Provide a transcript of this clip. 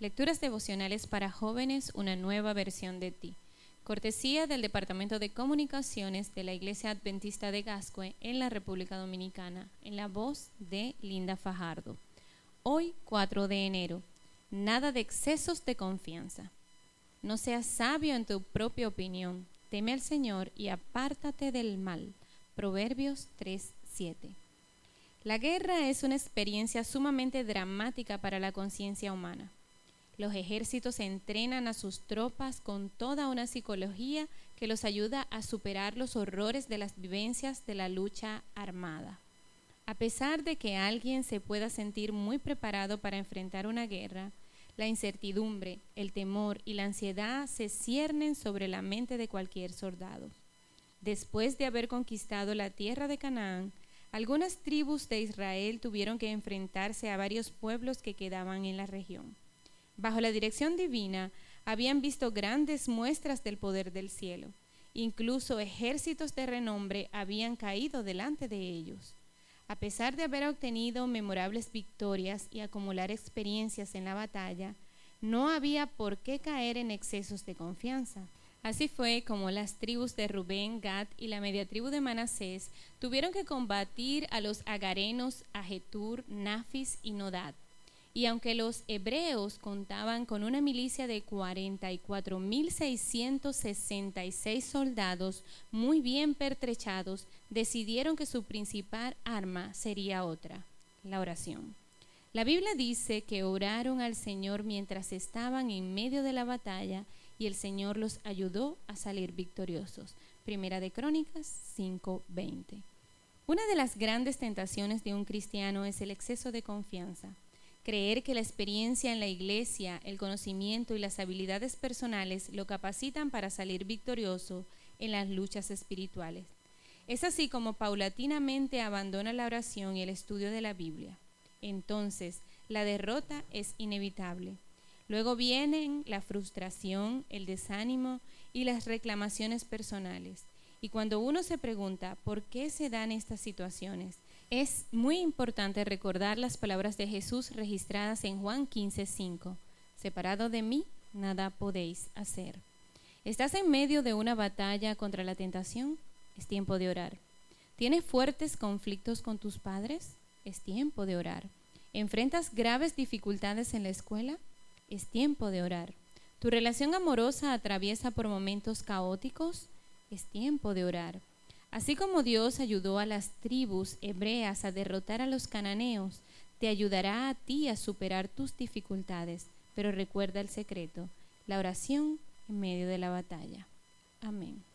Lecturas devocionales para jóvenes, una nueva versión de ti. Cortesía del Departamento de Comunicaciones de la Iglesia Adventista de Gascue en la República Dominicana, en la voz de Linda Fajardo. Hoy, 4 de enero. Nada de excesos de confianza. No seas sabio en tu propia opinión. Teme al Señor y apártate del mal. Proverbios 3:7. La guerra es una experiencia sumamente dramática para la conciencia humana. Los ejércitos entrenan a sus tropas con toda una psicología que los ayuda a superar los horrores de las vivencias de la lucha armada. A pesar de que alguien se pueda sentir muy preparado para enfrentar una guerra, la incertidumbre, el temor y la ansiedad se ciernen sobre la mente de cualquier soldado. Después de haber conquistado la tierra de Canaán, algunas tribus de Israel tuvieron que enfrentarse a varios pueblos que quedaban en la región. Bajo la dirección divina, habían visto grandes muestras del poder del cielo. Incluso ejércitos de renombre habían caído delante de ellos. A pesar de haber obtenido memorables victorias y acumular experiencias en la batalla, no había por qué caer en excesos de confianza. Así fue como las tribus de Rubén, Gad y la media tribu de Manasés tuvieron que combatir a los agarenos, Ajetur, Nafis y Nodad. Y aunque los hebreos contaban con una milicia de 44.666 soldados muy bien pertrechados, decidieron que su principal arma sería otra, la oración. La Biblia dice que oraron al Señor mientras estaban en medio de la batalla y el Señor los ayudó a salir victoriosos. Primera de Crónicas 5:20. Una de las grandes tentaciones de un cristiano es el exceso de confianza. Creer que la experiencia en la iglesia, el conocimiento y las habilidades personales lo capacitan para salir victorioso en las luchas espirituales. Es así como paulatinamente abandona la oración y el estudio de la Biblia. Entonces, la derrota es inevitable. Luego vienen la frustración, el desánimo y las reclamaciones personales. Y cuando uno se pregunta por qué se dan estas situaciones, es muy importante recordar las palabras de Jesús registradas en Juan 15:5. Separado de mí, nada podéis hacer. ¿Estás en medio de una batalla contra la tentación? Es tiempo de orar. ¿Tienes fuertes conflictos con tus padres? Es tiempo de orar. ¿Enfrentas graves dificultades en la escuela? es tiempo de orar. Tu relación amorosa atraviesa por momentos caóticos, es tiempo de orar. Así como Dios ayudó a las tribus hebreas a derrotar a los cananeos, te ayudará a ti a superar tus dificultades. Pero recuerda el secreto, la oración en medio de la batalla. Amén.